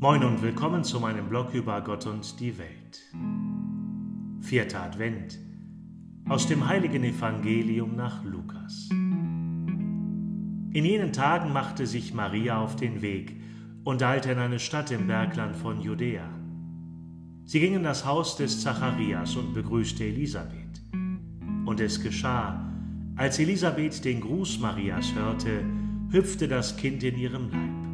Moin und willkommen zu meinem Blog über Gott und die Welt. Vierter Advent aus dem heiligen Evangelium nach Lukas. In jenen Tagen machte sich Maria auf den Weg und eilte in eine Stadt im Bergland von Judäa. Sie ging in das Haus des Zacharias und begrüßte Elisabeth. Und es geschah, als Elisabeth den Gruß Marias hörte, hüpfte das Kind in ihrem Leib.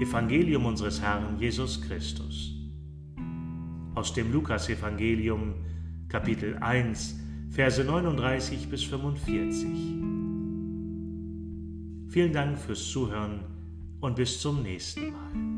Evangelium unseres Herrn Jesus Christus. Aus dem Lukasevangelium, Kapitel 1, Verse 39 bis 45. Vielen Dank fürs Zuhören und bis zum nächsten Mal.